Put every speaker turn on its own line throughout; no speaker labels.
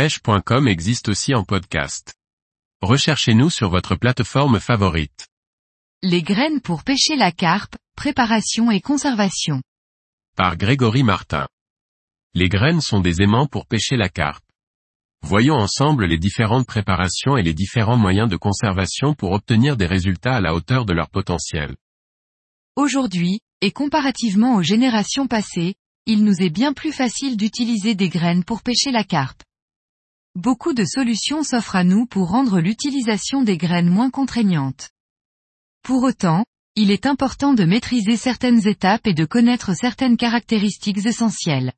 pêche.com existe aussi en podcast. Recherchez-nous sur votre plateforme favorite.
Les graines pour pêcher la carpe, préparation et conservation.
Par Grégory Martin. Les graines sont des aimants pour pêcher la carpe. Voyons ensemble les différentes préparations et les différents moyens de conservation pour obtenir des résultats à la hauteur de leur potentiel.
Aujourd'hui, et comparativement aux générations passées, il nous est bien plus facile d'utiliser des graines pour pêcher la carpe. Beaucoup de solutions s'offrent à nous pour rendre l'utilisation des graines moins contraignante. Pour autant, il est important de maîtriser certaines étapes et de connaître certaines caractéristiques essentielles.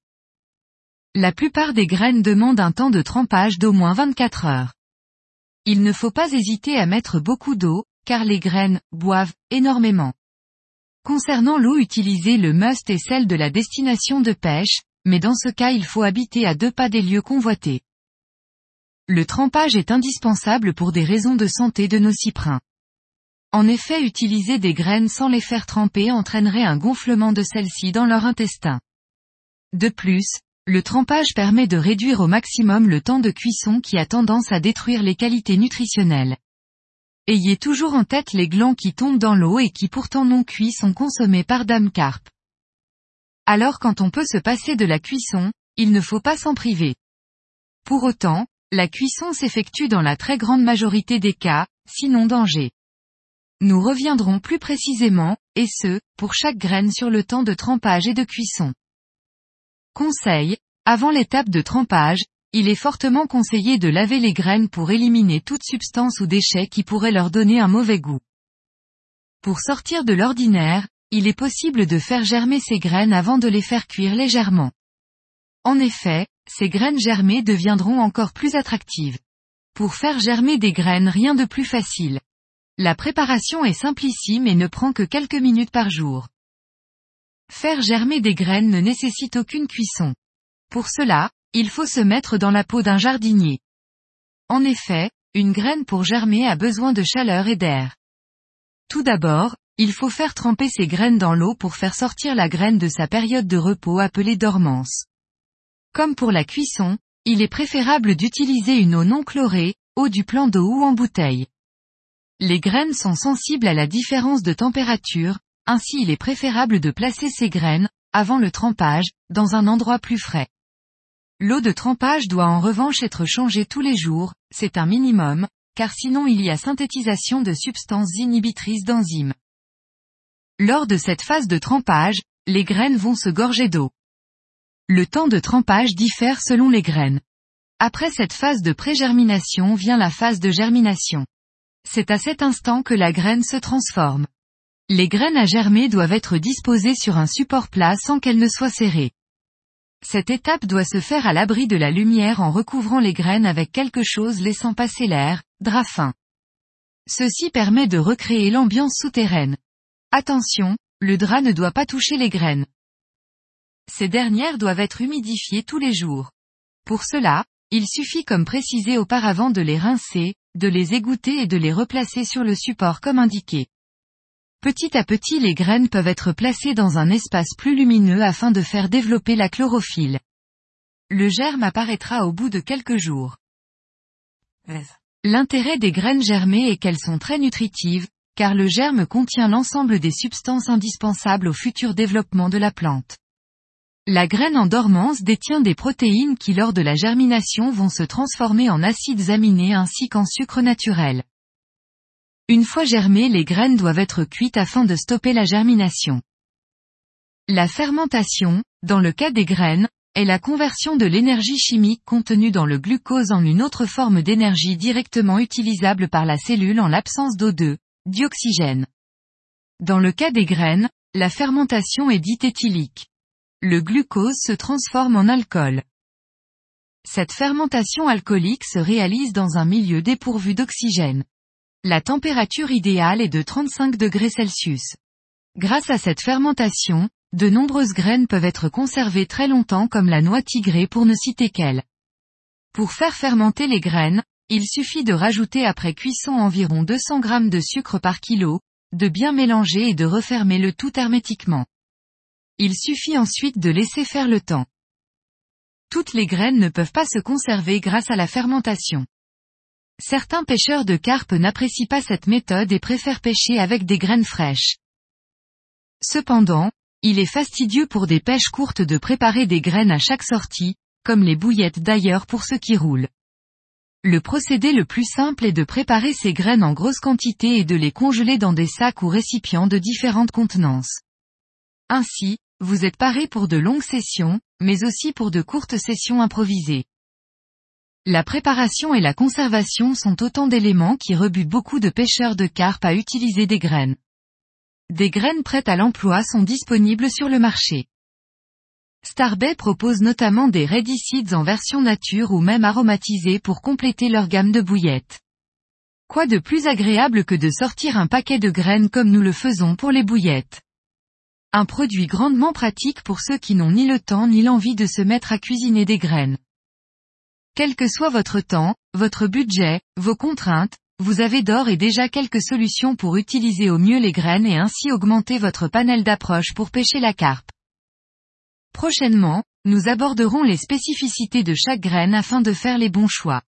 La plupart des graines demandent un temps de trempage d'au moins 24 heures. Il ne faut pas hésiter à mettre beaucoup d'eau, car les graines boivent énormément. Concernant l'eau utilisée le must est celle de la destination de pêche, mais dans ce cas il faut habiter à deux pas des lieux convoités. Le trempage est indispensable pour des raisons de santé de nos cyprins. En effet utiliser des graines sans les faire tremper entraînerait un gonflement de celles-ci dans leur intestin. De plus, le trempage permet de réduire au maximum le temps de cuisson qui a tendance à détruire les qualités nutritionnelles. Ayez toujours en tête les glands qui tombent dans l'eau et qui pourtant non cuits sont consommés par Dame Carpe. Alors quand on peut se passer de la cuisson, il ne faut pas s'en priver. Pour autant, la cuisson s'effectue dans la très grande majorité des cas, sinon danger. Nous reviendrons plus précisément, et ce, pour chaque graine sur le temps de trempage et de cuisson. Conseil, avant l'étape de trempage, il est fortement conseillé de laver les graines pour éliminer toute substance ou déchet qui pourrait leur donner un mauvais goût. Pour sortir de l'ordinaire, il est possible de faire germer ces graines avant de les faire cuire légèrement. En effet, ces graines germées deviendront encore plus attractives. Pour faire germer des graines rien de plus facile. La préparation est simplissime et ne prend que quelques minutes par jour. Faire germer des graines ne nécessite aucune cuisson. Pour cela, il faut se mettre dans la peau d'un jardinier. En effet, une graine pour germer a besoin de chaleur et d'air. Tout d'abord, il faut faire tremper ces graines dans l'eau pour faire sortir la graine de sa période de repos appelée dormance. Comme pour la cuisson, il est préférable d'utiliser une eau non chlorée, eau du plan d'eau ou en bouteille. Les graines sont sensibles à la différence de température, ainsi il est préférable de placer ces graines, avant le trempage, dans un endroit plus frais. L'eau de trempage doit en revanche être changée tous les jours, c'est un minimum, car sinon il y a synthétisation de substances inhibitrices d'enzymes. Lors de cette phase de trempage, les graines vont se gorger d'eau. Le temps de trempage diffère selon les graines. Après cette phase de pré-germination vient la phase de germination. C'est à cet instant que la graine se transforme. Les graines à germer doivent être disposées sur un support plat sans qu'elles ne soient serrées. Cette étape doit se faire à l'abri de la lumière en recouvrant les graines avec quelque chose laissant passer l'air, drap fin. Ceci permet de recréer l'ambiance souterraine. Attention, le drap ne doit pas toucher les graines. Ces dernières doivent être humidifiées tous les jours. Pour cela, il suffit comme précisé auparavant de les rincer, de les égoutter et de les replacer sur le support comme indiqué. Petit à petit les graines peuvent être placées dans un espace plus lumineux afin de faire développer la chlorophylle. Le germe apparaîtra au bout de quelques jours. L'intérêt des graines germées est qu'elles sont très nutritives, car le germe contient l'ensemble des substances indispensables au futur développement de la plante. La graine en dormance détient des protéines qui lors de la germination vont se transformer en acides aminés ainsi qu'en sucre naturel. Une fois germées les graines doivent être cuites afin de stopper la germination. La fermentation, dans le cas des graines, est la conversion de l'énergie chimique contenue dans le glucose en une autre forme d'énergie directement utilisable par la cellule en l'absence d'O2, dioxygène. Dans le cas des graines, la fermentation est dite éthylique le glucose se transforme en alcool. Cette fermentation alcoolique se réalise dans un milieu dépourvu d'oxygène. La température idéale est de 35 degrés Celsius. Grâce à cette fermentation, de nombreuses graines peuvent être conservées très longtemps comme la noix tigrée pour ne citer qu'elle. Pour faire fermenter les graines, il suffit de rajouter après cuisson environ 200 g de sucre par kilo, de bien mélanger et de refermer le tout hermétiquement. Il suffit ensuite de laisser faire le temps. toutes les graines ne peuvent pas se conserver grâce à la fermentation. Certains pêcheurs de carpe n'apprécient pas cette méthode et préfèrent pêcher avec des graines fraîches. Cependant, il est fastidieux pour des pêches courtes de préparer des graines à chaque sortie, comme les bouillettes d'ailleurs pour ceux qui roulent. Le procédé le plus simple est de préparer ces graines en grosse quantité et de les congeler dans des sacs ou récipients de différentes contenances. Ainsi, vous êtes paré pour de longues sessions, mais aussi pour de courtes sessions improvisées. La préparation et la conservation sont autant d'éléments qui rebutent beaucoup de pêcheurs de carpe à utiliser des graines. Des graines prêtes à l'emploi sont disponibles sur le marché. Starbay propose notamment des Seeds en version nature ou même aromatisées pour compléter leur gamme de bouillettes. Quoi de plus agréable que de sortir un paquet de graines comme nous le faisons pour les bouillettes? Un produit grandement pratique pour ceux qui n'ont ni le temps ni l'envie de se mettre à cuisiner des graines. Quel que soit votre temps, votre budget, vos contraintes, vous avez d'or et déjà quelques solutions pour utiliser au mieux les graines et ainsi augmenter votre panel d'approche pour pêcher la carpe. Prochainement, nous aborderons les spécificités de chaque graine afin de faire les bons choix.